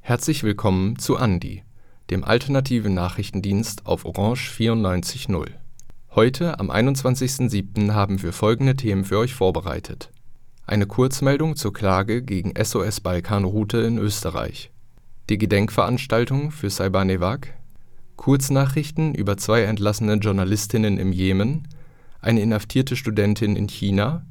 Herzlich willkommen zu Andi, dem alternativen Nachrichtendienst auf Orange 94.0. Heute, am 21.07., haben wir folgende Themen für euch vorbereitet. Eine Kurzmeldung zur Klage gegen SOS Balkanroute in Österreich. Die Gedenkveranstaltung für Saibanevac. Kurznachrichten über zwei entlassene Journalistinnen im Jemen, eine inhaftierte Studentin in China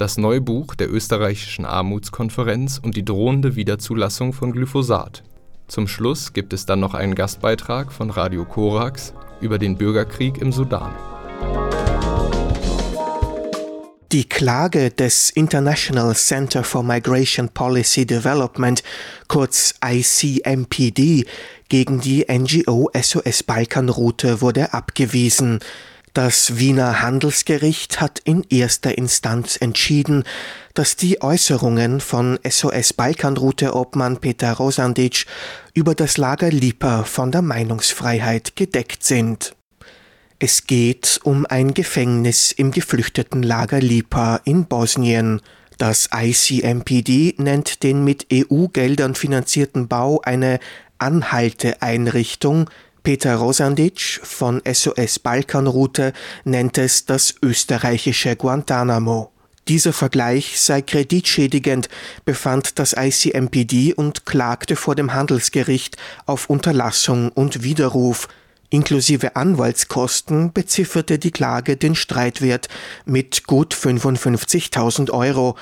das Neubuch der Österreichischen Armutskonferenz und die drohende Wiederzulassung von Glyphosat. Zum Schluss gibt es dann noch einen Gastbeitrag von Radio Korax über den Bürgerkrieg im Sudan. Die Klage des International Center for Migration Policy Development, kurz ICMPD, gegen die NGO SOS Balkanroute wurde abgewiesen. Das Wiener Handelsgericht hat in erster Instanz entschieden, dass die Äußerungen von SOS Balkanroute Obmann Peter Rosandic über das Lager Lipa von der Meinungsfreiheit gedeckt sind. Es geht um ein Gefängnis im geflüchteten Lager Lipa in Bosnien. Das ICMPD nennt den mit EU-Geldern finanzierten Bau eine Anhalteeinrichtung, Peter Rosandic von SOS Balkanroute nennt es das österreichische Guantanamo. Dieser Vergleich sei kreditschädigend, befand das ICMPD und klagte vor dem Handelsgericht auf Unterlassung und Widerruf. Inklusive Anwaltskosten bezifferte die Klage den Streitwert mit gut 55.000 Euro.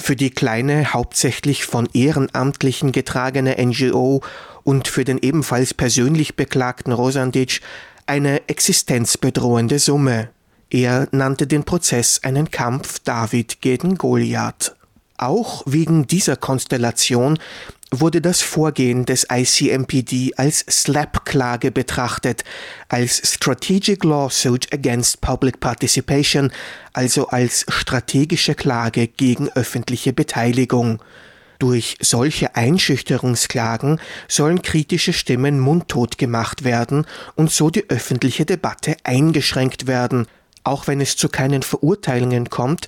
Für die kleine, hauptsächlich von Ehrenamtlichen getragene NGO und für den ebenfalls persönlich beklagten Rosandic eine existenzbedrohende Summe. Er nannte den Prozess einen Kampf David gegen Goliath. Auch wegen dieser Konstellation wurde das Vorgehen des ICMPD als SLAP-Klage betrachtet, als Strategic Lawsuit Against Public Participation, also als strategische Klage gegen öffentliche Beteiligung. Durch solche Einschüchterungsklagen sollen kritische Stimmen mundtot gemacht werden und so die öffentliche Debatte eingeschränkt werden. Auch wenn es zu keinen Verurteilungen kommt,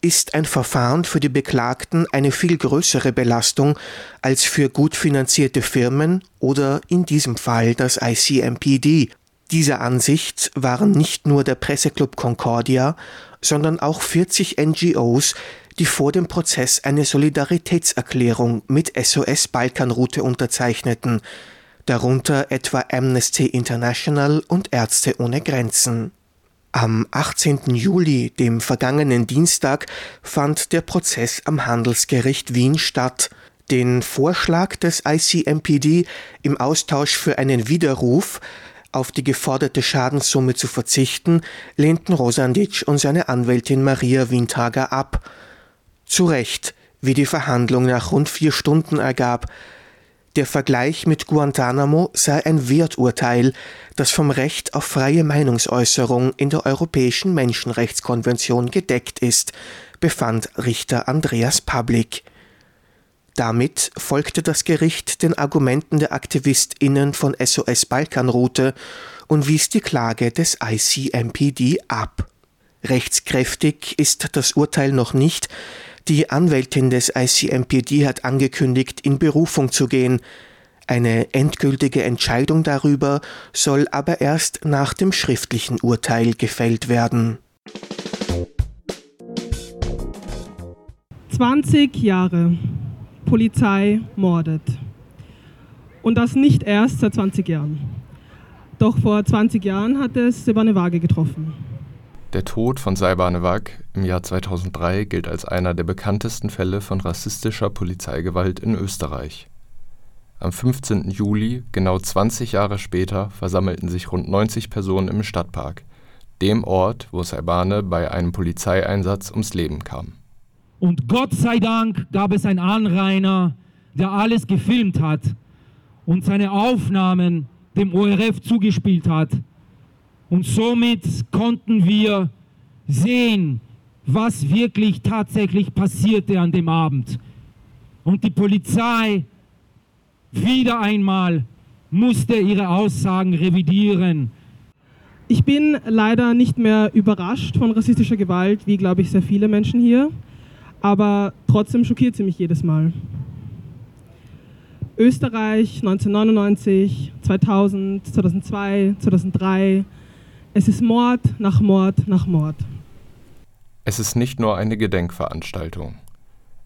ist ein Verfahren für die Beklagten eine viel größere Belastung als für gut finanzierte Firmen oder in diesem Fall das ICMPD. Dieser Ansicht waren nicht nur der Presseclub Concordia, sondern auch 40 NGOs, die vor dem Prozess eine Solidaritätserklärung mit SOS Balkanroute unterzeichneten, darunter etwa Amnesty International und Ärzte ohne Grenzen. Am 18. Juli, dem vergangenen Dienstag, fand der Prozess am Handelsgericht Wien statt. Den Vorschlag des ICMPD im Austausch für einen Widerruf auf die geforderte Schadenssumme zu verzichten, lehnten Rosandic und seine Anwältin Maria Windhager ab. Zu Recht, wie die Verhandlung nach rund vier Stunden ergab. Der Vergleich mit Guantanamo sei ein Werturteil, das vom Recht auf freie Meinungsäußerung in der Europäischen Menschenrechtskonvention gedeckt ist, befand Richter Andreas Pablik. Damit folgte das Gericht den Argumenten der AktivistInnen von SOS Balkanroute und wies die Klage des ICMPD ab. Rechtskräftig ist das Urteil noch nicht, die Anwältin des ICMPD hat angekündigt, in Berufung zu gehen. Eine endgültige Entscheidung darüber soll aber erst nach dem schriftlichen Urteil gefällt werden. 20 Jahre. Polizei mordet. Und das nicht erst seit 20 Jahren. Doch vor 20 Jahren hat es Sebane Waage getroffen. Der Tod von Saibanevac im Jahr 2003 gilt als einer der bekanntesten Fälle von rassistischer Polizeigewalt in Österreich. Am 15. Juli, genau 20 Jahre später, versammelten sich rund 90 Personen im Stadtpark, dem Ort, wo Saibane bei einem Polizeieinsatz ums Leben kam. Und Gott sei Dank gab es einen Anrainer, der alles gefilmt hat und seine Aufnahmen dem ORF zugespielt hat. Und somit konnten wir sehen, was wirklich tatsächlich passierte an dem Abend. Und die Polizei wieder einmal musste ihre Aussagen revidieren. Ich bin leider nicht mehr überrascht von rassistischer Gewalt, wie glaube ich sehr viele Menschen hier. aber trotzdem schockiert sie mich jedes Mal. Österreich 1999, 2000, 2002, 2003. Es ist Mord nach Mord nach Mord. Es ist nicht nur eine Gedenkveranstaltung.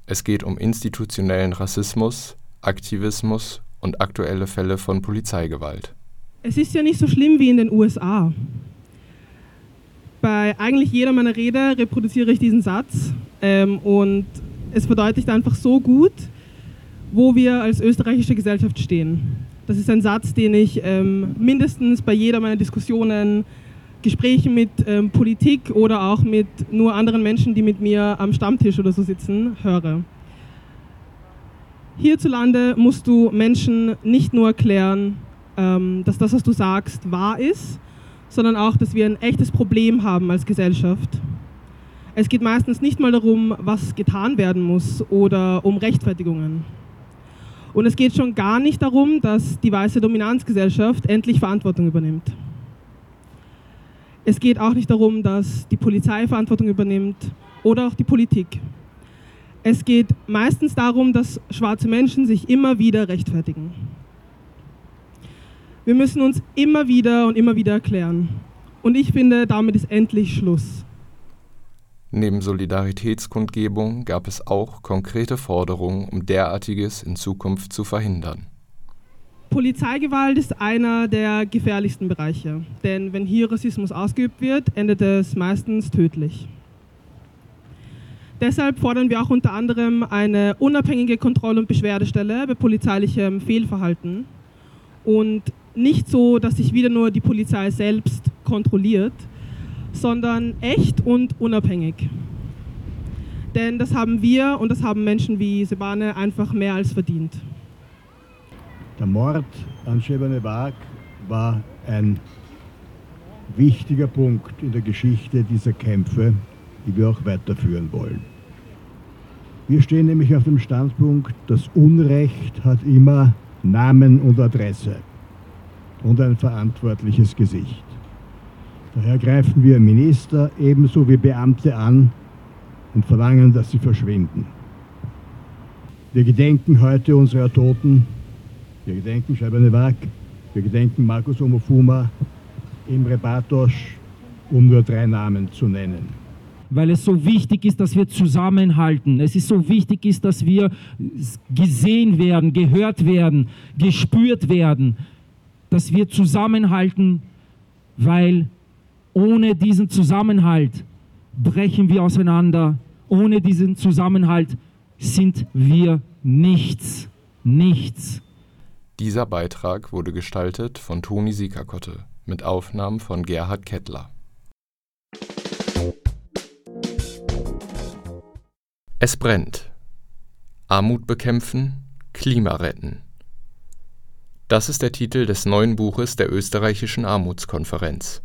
Es geht um institutionellen Rassismus, Aktivismus und aktuelle Fälle von Polizeigewalt. Es ist ja nicht so schlimm wie in den USA. Bei eigentlich jeder meiner Rede reproduziere ich diesen Satz ähm, und es verdeutlicht einfach so gut, wo wir als österreichische Gesellschaft stehen. Das ist ein Satz, den ich ähm, mindestens bei jeder meiner Diskussionen, Gesprächen mit ähm, Politik oder auch mit nur anderen Menschen, die mit mir am Stammtisch oder so sitzen, höre. Hierzulande musst du Menschen nicht nur erklären, ähm, dass das, was du sagst, wahr ist, sondern auch, dass wir ein echtes Problem haben als Gesellschaft. Es geht meistens nicht mal darum, was getan werden muss oder um Rechtfertigungen. Und es geht schon gar nicht darum, dass die weiße Dominanzgesellschaft endlich Verantwortung übernimmt. Es geht auch nicht darum, dass die Polizei Verantwortung übernimmt oder auch die Politik. Es geht meistens darum, dass schwarze Menschen sich immer wieder rechtfertigen. Wir müssen uns immer wieder und immer wieder erklären. Und ich finde, damit ist endlich Schluss. Neben Solidaritätskundgebung gab es auch konkrete Forderungen, um derartiges in Zukunft zu verhindern. Polizeigewalt ist einer der gefährlichsten Bereiche, denn wenn hier Rassismus ausgeübt wird, endet es meistens tödlich. Deshalb fordern wir auch unter anderem eine unabhängige Kontroll- und Beschwerdestelle bei polizeilichem Fehlverhalten und nicht so, dass sich wieder nur die Polizei selbst kontrolliert, sondern echt und unabhängig. Denn das haben wir und das haben Menschen wie Sebane einfach mehr als verdient. Der Mord an Shebane Wag war ein wichtiger Punkt in der Geschichte dieser Kämpfe, die wir auch weiterführen wollen. Wir stehen nämlich auf dem Standpunkt, das Unrecht hat immer Namen und Adresse und ein verantwortliches Gesicht. Daher greifen wir Minister ebenso wie Beamte an und verlangen, dass sie verschwinden. Wir gedenken heute unserer Toten. Wir gedenken Scheibane Wag, wir gedenken Markus Omofuma, Imre Bartosch, um nur drei Namen zu nennen. Weil es so wichtig ist, dass wir zusammenhalten. Es ist so wichtig ist, dass wir gesehen werden, gehört werden, gespürt werden, dass wir zusammenhalten, weil ohne diesen Zusammenhalt brechen wir auseinander. Ohne diesen Zusammenhalt sind wir nichts. Nichts. Dieser Beitrag wurde gestaltet von Toni Siekerkotte mit Aufnahmen von Gerhard Kettler. Es brennt. Armut bekämpfen, Klima retten. Das ist der Titel des neuen Buches der Österreichischen Armutskonferenz.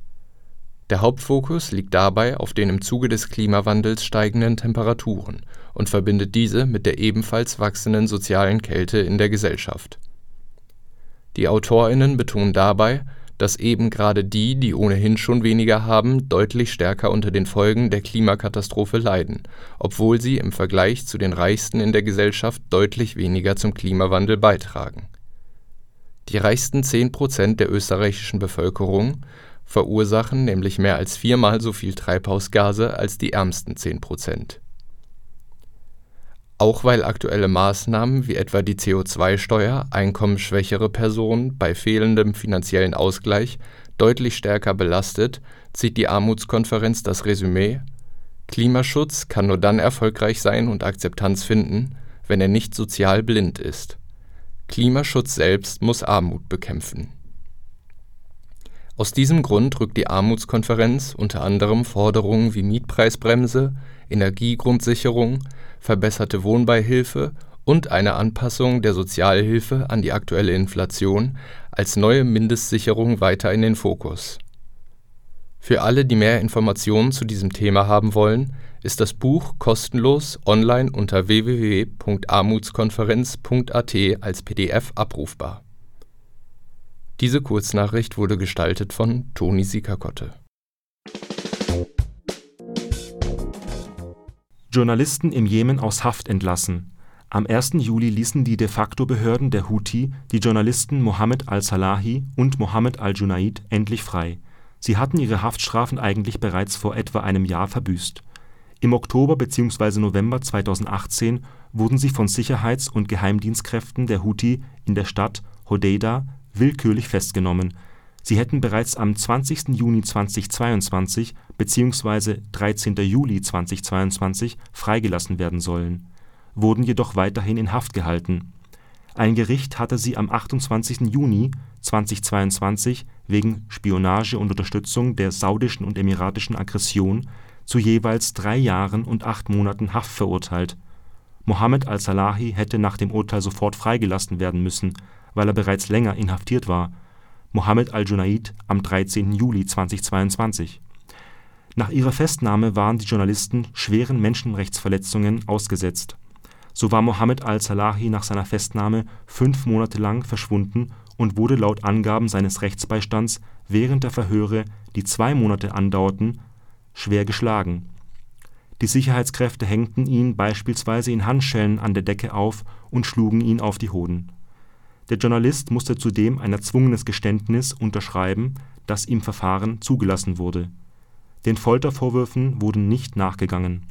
Der Hauptfokus liegt dabei auf den im Zuge des Klimawandels steigenden Temperaturen und verbindet diese mit der ebenfalls wachsenden sozialen Kälte in der Gesellschaft. Die AutorInnen betonen dabei, dass eben gerade die, die ohnehin schon weniger haben, deutlich stärker unter den Folgen der Klimakatastrophe leiden, obwohl sie im Vergleich zu den Reichsten in der Gesellschaft deutlich weniger zum Klimawandel beitragen. Die reichsten 10 Prozent der österreichischen Bevölkerung verursachen nämlich mehr als viermal so viel Treibhausgase als die ärmsten 10 Prozent. Auch weil aktuelle Maßnahmen wie etwa die CO2-Steuer einkommensschwächere Personen bei fehlendem finanziellen Ausgleich deutlich stärker belastet, zieht die Armutskonferenz das Resümee Klimaschutz kann nur dann erfolgreich sein und Akzeptanz finden, wenn er nicht sozial blind ist. Klimaschutz selbst muss Armut bekämpfen aus diesem Grund rückt die Armutskonferenz unter anderem Forderungen wie Mietpreisbremse, Energiegrundsicherung, verbesserte Wohnbeihilfe und eine Anpassung der Sozialhilfe an die aktuelle Inflation als neue Mindestsicherung weiter in den Fokus. Für alle, die mehr Informationen zu diesem Thema haben wollen, ist das Buch kostenlos online unter www.armutskonferenz.at als PDF abrufbar diese Kurznachricht wurde gestaltet von Toni Sikakotte. Journalisten im Jemen aus Haft entlassen. Am 1. Juli ließen die De-facto-Behörden der Houthi die Journalisten Mohammed al-Salahi und Mohammed al-Junaid endlich frei. Sie hatten ihre Haftstrafen eigentlich bereits vor etwa einem Jahr verbüßt. Im Oktober bzw. November 2018 wurden sie von Sicherheits - und Geheimdienstkräften der Houthi in der Stadt Hodeidah willkürlich festgenommen Sie hätten bereits am 20. Juni 2022 bzw. 13. Juli 2022 freigelassen werden sollen, wurden jedoch weiterhin in Haft gehalten. Ein Gericht hatte sie am 28. Juni 2022 wegen Spionage und Unterstützung der saudischen und emiratischen Aggression zu jeweils drei Jahren und acht Monaten Haft verurteilt. Mohammed al-Salahi hätte nach dem Urteil sofort freigelassen werden müssen, weil er bereits länger inhaftiert war Mohammed al-Junaid am 13. Juli 2022. Nach ihrer Festnahme waren die Journalisten schweren Menschenrechtsverletzungen ausgesetzt. So war Mohammed al-Salahi nach seiner Festnahme fünf Monate lang verschwunden und wurde laut Angaben seines Rechtsbeistands während der Verhöre, die zwei Monate andauerten, schwer geschlagen. Die Sicherheitskräfte hängten ihn beispielsweise in Handschellen an der Decke auf und schlugen ihn auf die Hoden der Journalist musste zudem ein erzwungenes Geständnis unterschreiben, das im Verfahren zugelassen wurde. Den Foltervorwürfen wurde nicht nachgegangen.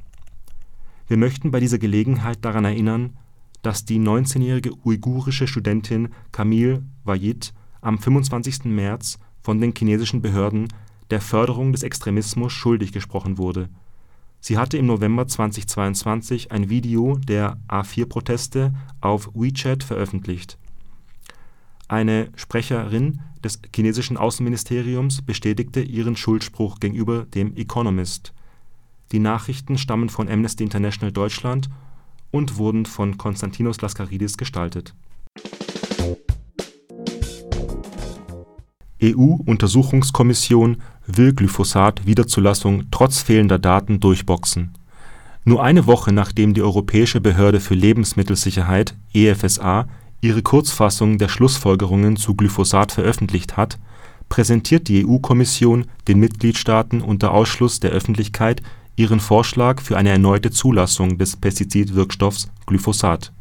Wir möchten bei dieser Gelegenheit daran erinnern, dass die 19-jährige uigurische Studentin Camille Wajid am 25. März von den chinesischen Behörden der Förderung des Extremismus schuldig gesprochen wurde. Sie hatte im November 2022 ein Video der A4-Proteste auf WeChat veröffentlicht eine Sprecherin des chinesischen Außenministeriums bestätigte ihren Schuldspruch gegenüber dem Economist. Die Nachrichten stammen von Amnesty International Deutschland und wurden von Konstantinos Laskaridis gestaltet. EU-Untersuchungskommission will Glyphosat-Wiederzulassung trotz fehlender Daten durchboxen. Nur eine Woche nachdem die Europäische Behörde für Lebensmittelsicherheit (EFSA) ihre Kurzfassung der Schlussfolgerungen zu Glyphosat veröffentlicht hat, präsentiert die EU-Kommission den Mitgliedstaaten unter Ausschluss der Öffentlichkeit ihren Vorschlag für eine erneute Zulassung des Pestizidwirkstoffs Glyphosat.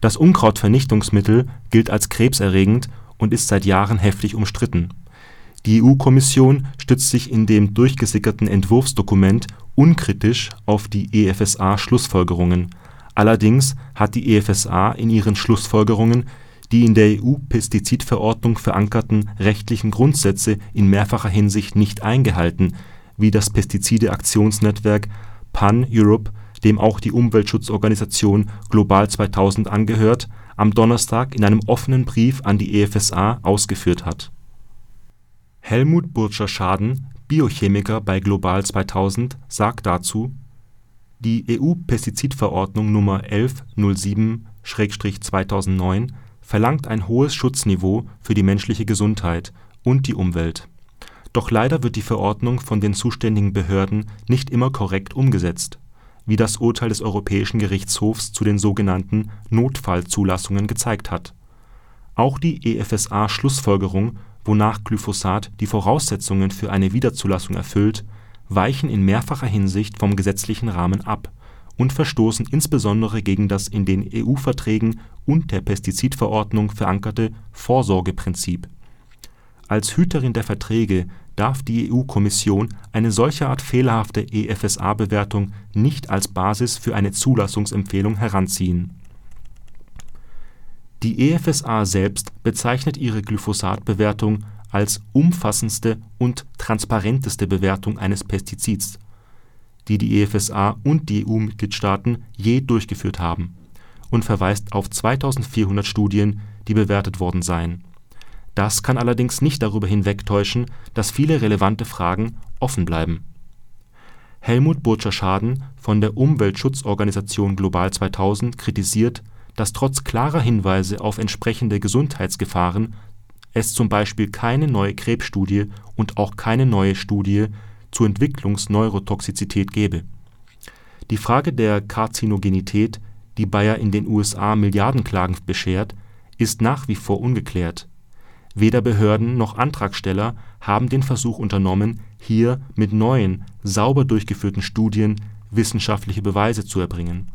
Das Unkrautvernichtungsmittel gilt als krebserregend und ist seit Jahren heftig umstritten. Die EU-Kommission stützt sich in dem durchgesickerten Entwurfsdokument unkritisch auf die EFSA-Schlussfolgerungen Allerdings hat die EFSA in ihren Schlussfolgerungen die in der EU-Pestizidverordnung verankerten rechtlichen Grundsätze in mehrfacher Hinsicht nicht eingehalten, wie das Pestizide-Aktionsnetzwerk Pan-Europe, dem auch die Umweltschutzorganisation Global 2000 angehört, am Donnerstag in einem offenen Brief an die EFSA ausgeführt hat. Helmut Burtscher-Schaden, Biochemiker bei Global 2000, sagt dazu die EU-Pestizidverordnung Nr. 1107/2009 verlangt ein hohes Schutzniveau für die menschliche Gesundheit und die Umwelt. Doch leider wird die Verordnung von den zuständigen Behörden nicht immer korrekt umgesetzt, wie das Urteil des Europäischen Gerichtshofs zu den sogenannten Notfallzulassungen gezeigt hat. Auch die EFSA-Schlussfolgerung, wonach Glyphosat die Voraussetzungen für eine Wiederzulassung erfüllt weichen in mehrfacher Hinsicht vom gesetzlichen Rahmen ab und verstoßen insbesondere gegen das in den EU-Verträgen und der Pestizidverordnung verankerte Vorsorgeprinzip. Als Hüterin der Verträge darf die EU-Kommission eine solche Art fehlerhafte EFSA-Bewertung nicht als Basis für eine Zulassungsempfehlung heranziehen. Die EFSA selbst bezeichnet ihre Glyphosat-Bewertung als umfassendste und transparenteste Bewertung eines Pestizids, die die EFSA und die EU-Mitgliedstaaten je durchgeführt haben, und verweist auf 2400 Studien, die bewertet worden seien. Das kann allerdings nicht darüber hinwegtäuschen, dass viele relevante Fragen offen bleiben. Helmut Burtscher-Schaden von der Umweltschutzorganisation Global 2000 kritisiert, dass trotz klarer Hinweise auf entsprechende Gesundheitsgefahren es zum Beispiel keine neue Krebsstudie und auch keine neue Studie zur Entwicklungsneurotoxizität gebe. Die Frage der Karzinogenität, die Bayer in den USA Milliardenklagen beschert, ist nach wie vor ungeklärt. Weder Behörden noch Antragsteller haben den Versuch unternommen, hier mit neuen, sauber durchgeführten Studien wissenschaftliche Beweise zu erbringen.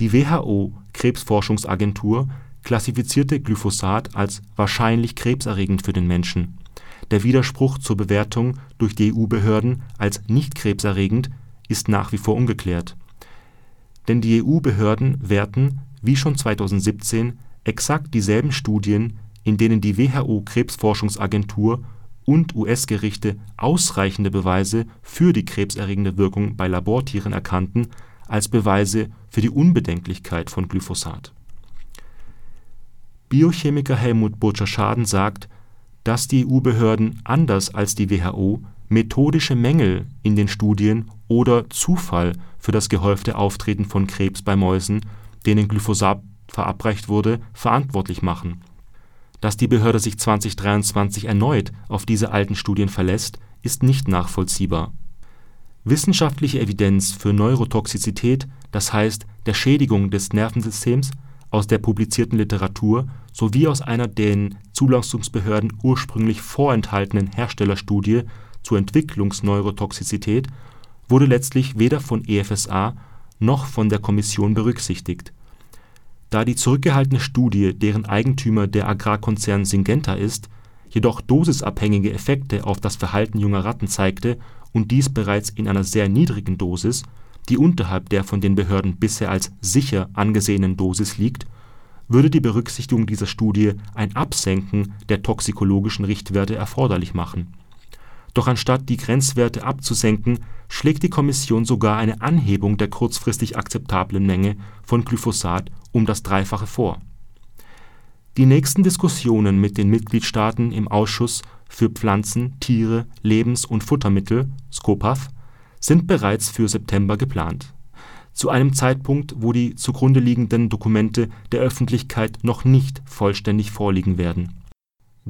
Die WHO Krebsforschungsagentur klassifizierte Glyphosat als wahrscheinlich krebserregend für den Menschen. Der Widerspruch zur Bewertung durch die EU-Behörden als nicht krebserregend ist nach wie vor ungeklärt. Denn die EU-Behörden werten, wie schon 2017, exakt dieselben Studien, in denen die WHO-Krebsforschungsagentur und US-Gerichte ausreichende Beweise für die krebserregende Wirkung bei Labortieren erkannten, als Beweise für die Unbedenklichkeit von Glyphosat. Biochemiker Helmut Burtscher-Schaden sagt, dass die EU-Behörden anders als die WHO methodische Mängel in den Studien oder Zufall für das gehäufte Auftreten von Krebs bei Mäusen, denen Glyphosat verabreicht wurde, verantwortlich machen. Dass die Behörde sich 2023 erneut auf diese alten Studien verlässt, ist nicht nachvollziehbar. Wissenschaftliche Evidenz für Neurotoxizität, das heißt der Schädigung des Nervensystems, aus der publizierten Literatur sowie aus einer den Zulassungsbehörden ursprünglich vorenthaltenen Herstellerstudie zur Entwicklungsneurotoxizität wurde letztlich weder von EFSA noch von der Kommission berücksichtigt. Da die zurückgehaltene Studie, deren Eigentümer der Agrarkonzern Syngenta ist, jedoch dosisabhängige Effekte auf das Verhalten junger Ratten zeigte und dies bereits in einer sehr niedrigen Dosis, die unterhalb der von den Behörden bisher als sicher angesehenen Dosis liegt, würde die Berücksichtigung dieser Studie ein Absenken der toxikologischen Richtwerte erforderlich machen doch anstatt die Grenzwerte abzusenken, schlägt die Kommission sogar eine Anhebung der kurzfristig akzeptablen Menge von Glyphosat um das Dreifache vor. Die nächsten Diskussionen mit den Mitgliedstaaten im Ausschuss für Pflanzen, Tiere, Lebens und Futtermittel (SCOPAF) sind bereits für September geplant, zu einem Zeitpunkt, wo die zugrunde liegenden Dokumente der Öffentlichkeit noch nicht vollständig vorliegen werden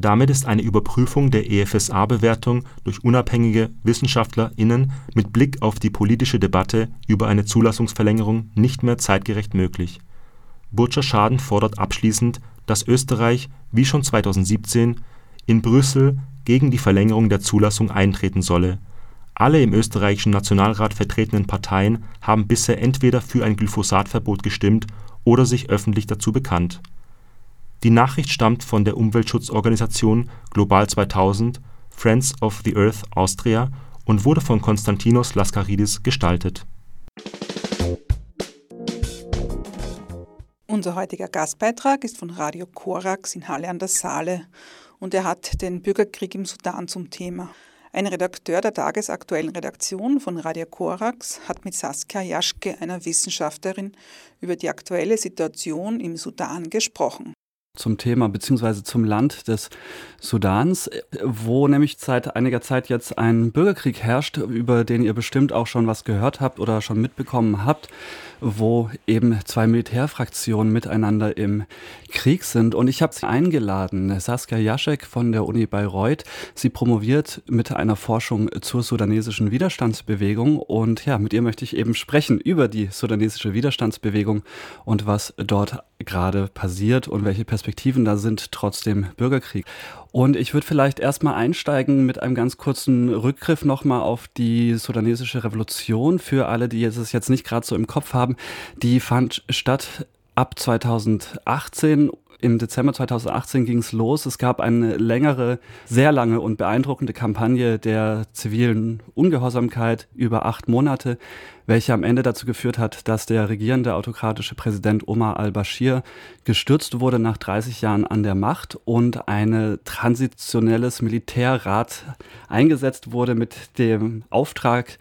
damit ist eine Überprüfung der EFSA-Bewertung durch unabhängige WissenschaftlerInnen mit Blick auf die politische Debatte über eine Zulassungsverlängerung nicht mehr zeitgerecht möglich. Burtscher-Schaden fordert abschließend, dass Österreich, wie schon 2017, in Brüssel gegen die Verlängerung der Zulassung eintreten solle. Alle im österreichischen Nationalrat vertretenen Parteien haben bisher entweder für ein Glyphosatverbot gestimmt oder sich öffentlich dazu bekannt die Nachricht stammt von der Umweltschutzorganisation Global 2000 Friends of the Earth Austria und wurde von Konstantinos Laskaridis gestaltet. Unser heutiger Gastbeitrag ist von Radio Korax in Halle an der Saale und er hat den Bürgerkrieg im Sudan zum Thema. Ein Redakteur der tagesaktuellen Redaktion von Radio Korax hat mit Saskia Jaschke, einer Wissenschaftlerin, über die aktuelle Situation im Sudan gesprochen zum Thema beziehungsweise zum Land des Sudans, wo nämlich seit einiger Zeit jetzt ein Bürgerkrieg herrscht, über den ihr bestimmt auch schon was gehört habt oder schon mitbekommen habt wo eben zwei Militärfraktionen miteinander im Krieg sind. Und ich habe sie eingeladen, Saskia Jaschek von der Uni Bayreuth. Sie promoviert mit einer Forschung zur sudanesischen Widerstandsbewegung. Und ja, mit ihr möchte ich eben sprechen über die sudanesische Widerstandsbewegung und was dort gerade passiert und welche Perspektiven da sind trotz dem Bürgerkrieg. Und ich würde vielleicht erstmal einsteigen mit einem ganz kurzen Rückgriff nochmal auf die sudanesische Revolution für alle, die es jetzt nicht gerade so im Kopf haben. Die fand statt ab 2018 im Dezember 2018 ging es los. Es gab eine längere, sehr lange und beeindruckende Kampagne der zivilen Ungehorsamkeit über acht Monate, welche am Ende dazu geführt hat, dass der regierende autokratische Präsident Omar al-Bashir gestürzt wurde nach 30 Jahren an der Macht und ein transitionelles Militärrat eingesetzt wurde mit dem Auftrag,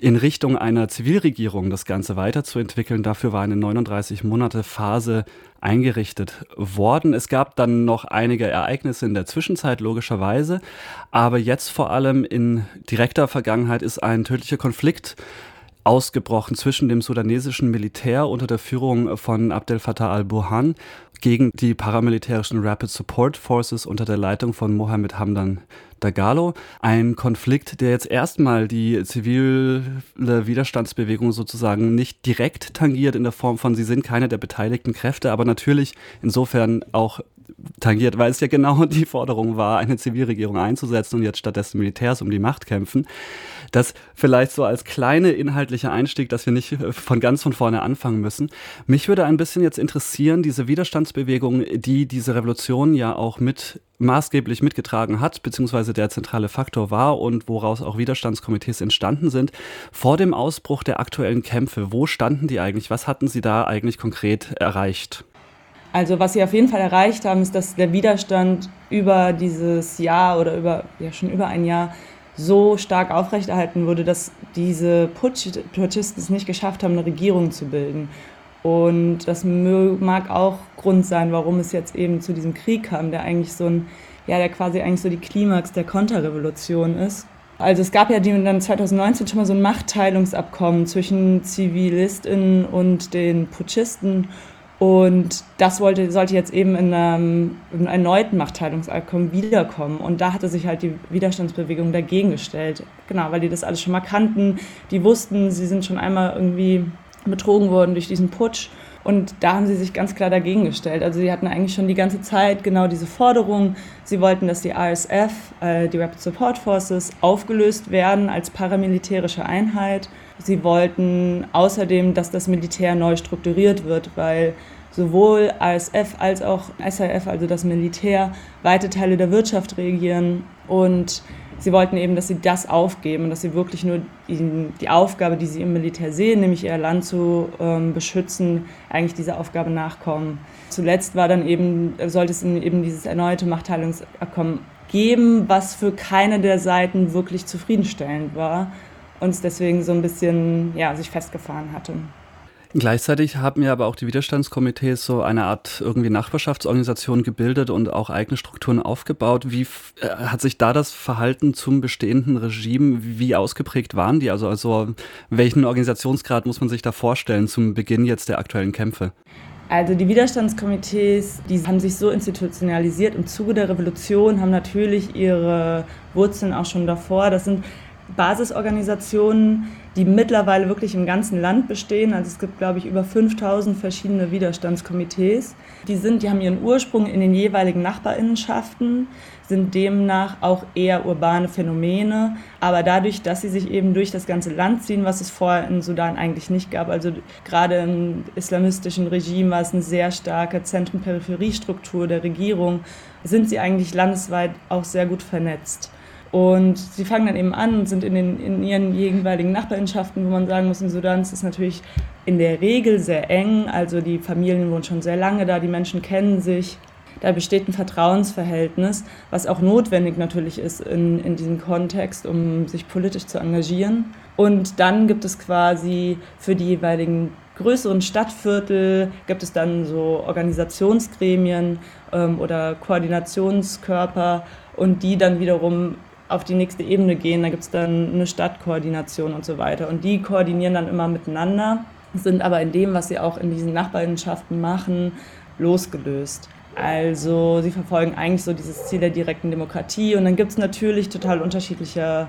in Richtung einer Zivilregierung das Ganze weiterzuentwickeln. Dafür war eine 39 Monate Phase eingerichtet worden. Es gab dann noch einige Ereignisse in der Zwischenzeit, logischerweise. Aber jetzt vor allem in direkter Vergangenheit ist ein tödlicher Konflikt ausgebrochen zwischen dem sudanesischen Militär unter der Führung von Abdel Fattah al-Burhan gegen die paramilitärischen Rapid Support Forces unter der Leitung von Mohammed Hamdan Dagalo. Ein Konflikt, der jetzt erstmal die zivile Widerstandsbewegung sozusagen nicht direkt tangiert in der Form von, sie sind keine der beteiligten Kräfte, aber natürlich insofern auch tangiert, weil es ja genau die Forderung war, eine Zivilregierung einzusetzen und jetzt stattdessen Militärs um die Macht kämpfen. Das vielleicht so als kleine inhaltliche Einstieg, dass wir nicht von ganz von vorne anfangen müssen. Mich würde ein bisschen jetzt interessieren, diese Widerstandsbewegung, die diese Revolution ja auch mit maßgeblich mitgetragen hat, beziehungsweise der zentrale Faktor war und woraus auch Widerstandskomitees entstanden sind. Vor dem Ausbruch der aktuellen Kämpfe, wo standen die eigentlich? Was hatten Sie da eigentlich konkret erreicht? Also was sie auf jeden Fall erreicht haben, ist, dass der Widerstand über dieses Jahr oder über ja schon über ein Jahr so stark aufrechterhalten wurde, dass diese Putsch Putschisten es nicht geschafft haben, eine Regierung zu bilden. Und das mag auch Grund sein, warum es jetzt eben zu diesem Krieg kam, der eigentlich so ein, ja, der quasi eigentlich so die Klimax der Konterrevolution ist. Also es gab ja dann 2019 schon mal so ein Machtteilungsabkommen zwischen ZivilistInnen und den Putschisten. Und das wollte, sollte jetzt eben in einem, in einem erneuten Machtteilungsabkommen wiederkommen. Und da hatte sich halt die Widerstandsbewegung dagegen gestellt. Genau, weil die das alles schon mal kannten. Die wussten, sie sind schon einmal irgendwie betrogen worden durch diesen Putsch. Und da haben sie sich ganz klar dagegen gestellt. Also sie hatten eigentlich schon die ganze Zeit genau diese Forderung. Sie wollten, dass die RSF, äh, die Rapid Support Forces, aufgelöst werden als paramilitärische Einheit. Sie wollten außerdem, dass das Militär neu strukturiert wird, weil sowohl RSF als auch SAF, also das Militär, weite Teile der Wirtschaft regieren und sie wollten eben, dass sie das aufgeben, dass sie wirklich nur die, die Aufgabe, die sie im Militär sehen, nämlich ihr Land zu ähm, beschützen, eigentlich dieser Aufgabe nachkommen. Zuletzt war dann eben, sollte es eben dieses erneute Machtteilungsabkommen geben, was für keine der Seiten wirklich zufriedenstellend war und es deswegen so ein bisschen ja, sich festgefahren hatte. Gleichzeitig haben ja aber auch die Widerstandskomitees so eine Art irgendwie Nachbarschaftsorganisation gebildet und auch eigene Strukturen aufgebaut. Wie äh, hat sich da das Verhalten zum bestehenden Regime, wie ausgeprägt waren die? Also, also welchen Organisationsgrad muss man sich da vorstellen zum Beginn jetzt der aktuellen Kämpfe? Also die Widerstandskomitees, die haben sich so institutionalisiert im Zuge der Revolution, haben natürlich ihre Wurzeln auch schon davor. Das sind Basisorganisationen, die mittlerweile wirklich im ganzen Land bestehen. Also es gibt, glaube ich, über 5000 verschiedene Widerstandskomitees. Die, sind, die haben ihren Ursprung in den jeweiligen Nachbarinnenschaften, sind demnach auch eher urbane Phänomene. Aber dadurch, dass sie sich eben durch das ganze Land ziehen, was es vorher in Sudan eigentlich nicht gab, also gerade im islamistischen Regime war es eine sehr starke Zentren-Peripherie-Struktur der Regierung, sind sie eigentlich landesweit auch sehr gut vernetzt. Und sie fangen dann eben an und sind in, den, in ihren jeweiligen Nachbarschaften, wo man sagen muss, im Sudan ist es natürlich in der Regel sehr eng. Also die Familien wohnen schon sehr lange da, die Menschen kennen sich. Da besteht ein Vertrauensverhältnis, was auch notwendig natürlich ist in, in diesem Kontext, um sich politisch zu engagieren. Und dann gibt es quasi für die jeweiligen größeren Stadtviertel gibt es dann so Organisationsgremien ähm, oder Koordinationskörper und die dann wiederum auf die nächste Ebene gehen. Da gibt es dann eine Stadtkoordination und so weiter. Und die koordinieren dann immer miteinander, sind aber in dem, was sie auch in diesen Nachbarschaften machen, losgelöst. Also sie verfolgen eigentlich so dieses Ziel der direkten Demokratie und dann gibt es natürlich total unterschiedliche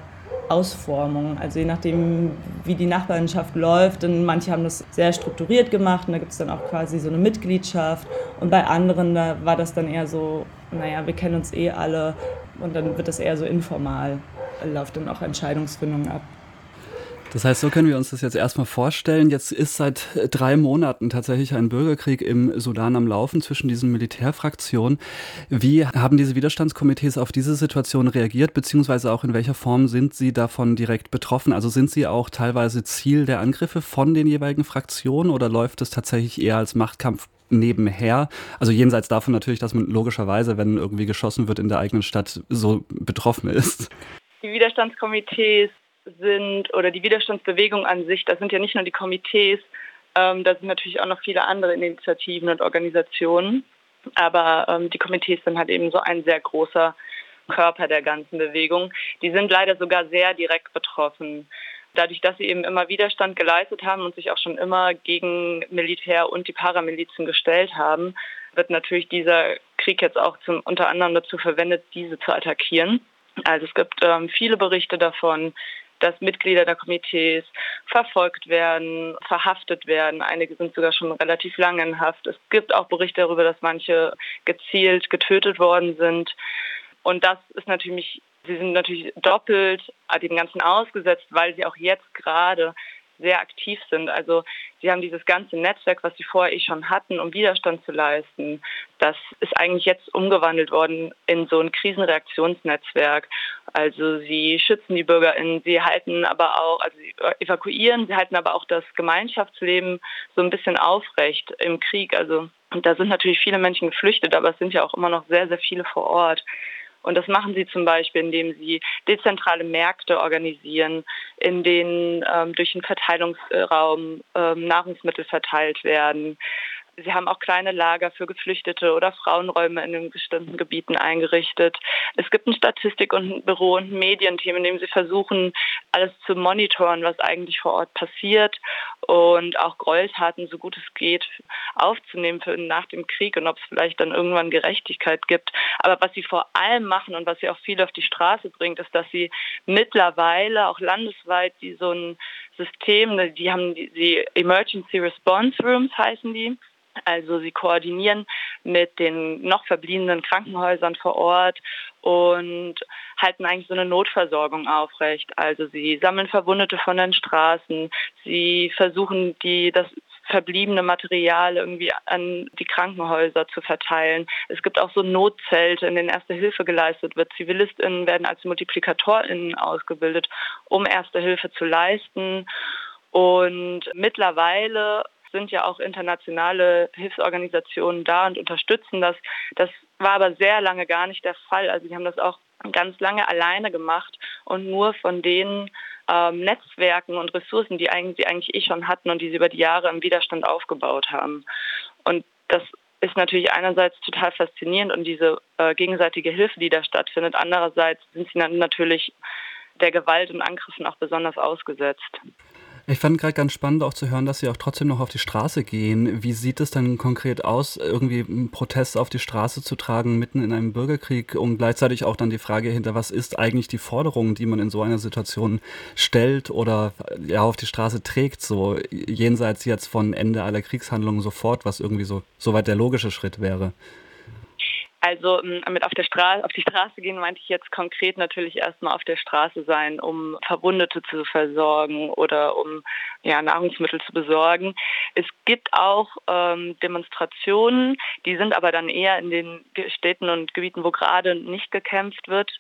Ausformungen. Also je nachdem, wie die Nachbarschaft läuft, und manche haben das sehr strukturiert gemacht und da gibt es dann auch quasi so eine Mitgliedschaft und bei anderen da war das dann eher so, naja, wir kennen uns eh alle, und dann wird das eher so informal, läuft dann auch Entscheidungsfindung ab. Das heißt, so können wir uns das jetzt erstmal vorstellen. Jetzt ist seit drei Monaten tatsächlich ein Bürgerkrieg im Sudan am Laufen zwischen diesen Militärfraktionen. Wie haben diese Widerstandskomitees auf diese Situation reagiert, beziehungsweise auch in welcher Form sind sie davon direkt betroffen? Also sind sie auch teilweise Ziel der Angriffe von den jeweiligen Fraktionen oder läuft es tatsächlich eher als Machtkampf nebenher. Also jenseits davon natürlich, dass man logischerweise, wenn irgendwie geschossen wird in der eigenen Stadt, so betroffen ist. Die Widerstandskomitees sind oder die Widerstandsbewegung an sich, das sind ja nicht nur die Komitees, ähm, da sind natürlich auch noch viele andere Initiativen und Organisationen. Aber ähm, die Komitees sind halt eben so ein sehr großer Körper der ganzen Bewegung. Die sind leider sogar sehr direkt betroffen. Dadurch, dass sie eben immer Widerstand geleistet haben und sich auch schon immer gegen Militär und die Paramilizen gestellt haben, wird natürlich dieser Krieg jetzt auch zum, unter anderem dazu verwendet, diese zu attackieren. Also es gibt ähm, viele Berichte davon, dass Mitglieder der Komitees verfolgt werden, verhaftet werden. Einige sind sogar schon relativ lange in Haft. Es gibt auch Berichte darüber, dass manche gezielt getötet worden sind. Und das ist natürlich, sie sind natürlich doppelt dem Ganzen ausgesetzt, weil sie auch jetzt gerade sehr aktiv sind. Also sie haben dieses ganze Netzwerk, was sie vorher eh schon hatten, um Widerstand zu leisten. Das ist eigentlich jetzt umgewandelt worden in so ein Krisenreaktionsnetzwerk. Also sie schützen die BürgerInnen, sie halten aber auch, also sie evakuieren, sie halten aber auch das Gemeinschaftsleben so ein bisschen aufrecht im Krieg. Also da sind natürlich viele Menschen geflüchtet, aber es sind ja auch immer noch sehr, sehr viele vor Ort. Und das machen sie zum Beispiel, indem sie dezentrale Märkte organisieren, in denen ähm, durch den Verteilungsraum ähm, Nahrungsmittel verteilt werden. Sie haben auch kleine Lager für Geflüchtete oder Frauenräume in den bestimmten Gebieten eingerichtet. Es gibt ein Statistik- und ein Büro- und ein Medienteam, in dem sie versuchen, alles zu monitoren, was eigentlich vor Ort passiert und auch Gräueltaten, so gut es geht, aufzunehmen für nach dem Krieg und ob es vielleicht dann irgendwann Gerechtigkeit gibt. Aber was sie vor allem machen und was sie auch viel auf die Straße bringt, ist, dass sie mittlerweile auch landesweit die so ein System, die haben die, die Emergency Response Rooms heißen die, also sie koordinieren mit den noch verbliebenen Krankenhäusern vor Ort und halten eigentlich so eine Notversorgung aufrecht. Also sie sammeln Verwundete von den Straßen, sie versuchen die das verbliebene Material irgendwie an die Krankenhäuser zu verteilen. Es gibt auch so Notzelte, in denen Erste Hilfe geleistet wird. ZivilistInnen werden als MultiplikatorInnen ausgebildet, um Erste Hilfe zu leisten. Und mittlerweile sind ja auch internationale Hilfsorganisationen da und unterstützen das. Das war aber sehr lange gar nicht der Fall. Also sie haben das auch ganz lange alleine gemacht und nur von den ähm, Netzwerken und Ressourcen, die eigentlich, sie eigentlich eh schon hatten und die sie über die Jahre im Widerstand aufgebaut haben. Und das ist natürlich einerseits total faszinierend und diese äh, gegenseitige Hilfe, die da stattfindet. Andererseits sind sie dann natürlich der Gewalt und Angriffen auch besonders ausgesetzt. Ich fand gerade ganz spannend auch zu hören, dass Sie auch trotzdem noch auf die Straße gehen. Wie sieht es dann konkret aus, irgendwie einen Protest auf die Straße zu tragen, mitten in einem Bürgerkrieg und gleichzeitig auch dann die Frage hinter, was ist eigentlich die Forderung, die man in so einer Situation stellt oder ja auf die Straße trägt, so jenseits jetzt von Ende aller Kriegshandlungen sofort, was irgendwie so soweit der logische Schritt wäre? Also ähm, mit auf der Straße, auf die Straße gehen meinte ich jetzt konkret natürlich erstmal auf der Straße sein, um Verwundete zu versorgen oder um ja, Nahrungsmittel zu besorgen. Es gibt auch ähm, Demonstrationen, die sind aber dann eher in den Städten und Gebieten, wo gerade nicht gekämpft wird.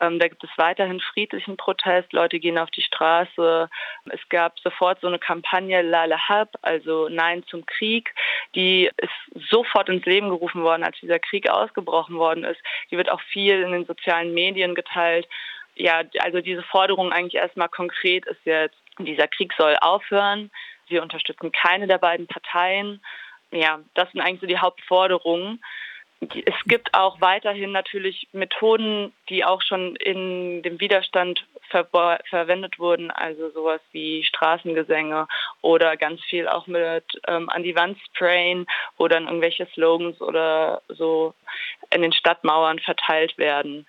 Ähm, da gibt es weiterhin friedlichen Protest, Leute gehen auf die Straße. Es gab sofort so eine Kampagne La Lahab, also Nein zum Krieg, die ist sofort ins Leben gerufen worden, als dieser Krieg ausgebrochen worden ist. Die wird auch viel in den sozialen Medien geteilt. Ja, also diese Forderung eigentlich erstmal konkret ist jetzt, dieser Krieg soll aufhören. Wir unterstützen keine der beiden Parteien. Ja, das sind eigentlich so die Hauptforderungen es gibt auch weiterhin natürlich Methoden, die auch schon in dem Widerstand ver verwendet wurden, also sowas wie Straßengesänge oder ganz viel auch mit ähm, an die Wand sprayen, wo dann irgendwelche Slogans oder so in den Stadtmauern verteilt werden.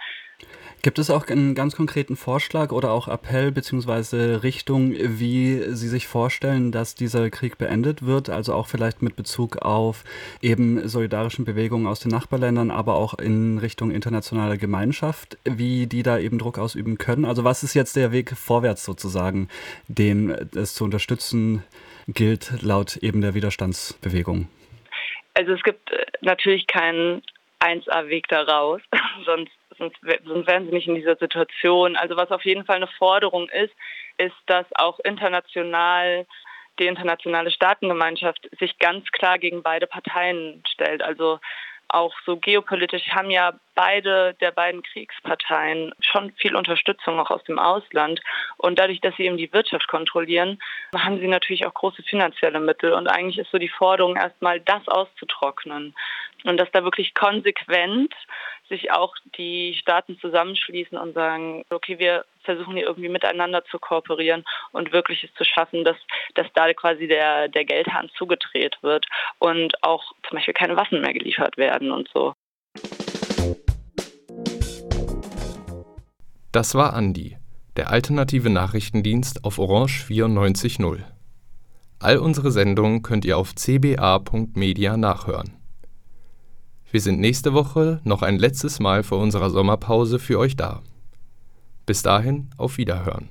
Gibt es auch einen ganz konkreten Vorschlag oder auch Appell bzw. Richtung, wie Sie sich vorstellen, dass dieser Krieg beendet wird? Also auch vielleicht mit Bezug auf eben solidarischen Bewegungen aus den Nachbarländern, aber auch in Richtung internationaler Gemeinschaft, wie die da eben Druck ausüben können. Also was ist jetzt der Weg vorwärts sozusagen, den es zu unterstützen gilt, laut eben der Widerstandsbewegung? Also es gibt äh, natürlich keinen 1A-Weg da raus, sonst sonst, sonst wären sie nicht in dieser Situation. Also was auf jeden Fall eine Forderung ist, ist, dass auch international die internationale Staatengemeinschaft sich ganz klar gegen beide Parteien stellt. Also auch so geopolitisch haben ja beide der beiden Kriegsparteien schon viel Unterstützung auch aus dem Ausland. Und dadurch, dass sie eben die Wirtschaft kontrollieren, haben sie natürlich auch große finanzielle Mittel. Und eigentlich ist so die Forderung erstmal, das auszutrocknen. Und dass da wirklich konsequent sich auch die Staaten zusammenschließen und sagen, okay, wir versuchen hier irgendwie miteinander zu kooperieren und wirklich es zu schaffen, dass, dass da quasi der, der Geldhahn zugedreht wird und auch zum Beispiel keine Waffen mehr geliefert werden und so. Das war Andi. der alternative Nachrichtendienst auf Orange 94.0. All unsere Sendungen könnt ihr auf cba.media nachhören. Wir sind nächste Woche noch ein letztes Mal vor unserer Sommerpause für euch da. Bis dahin auf Wiederhören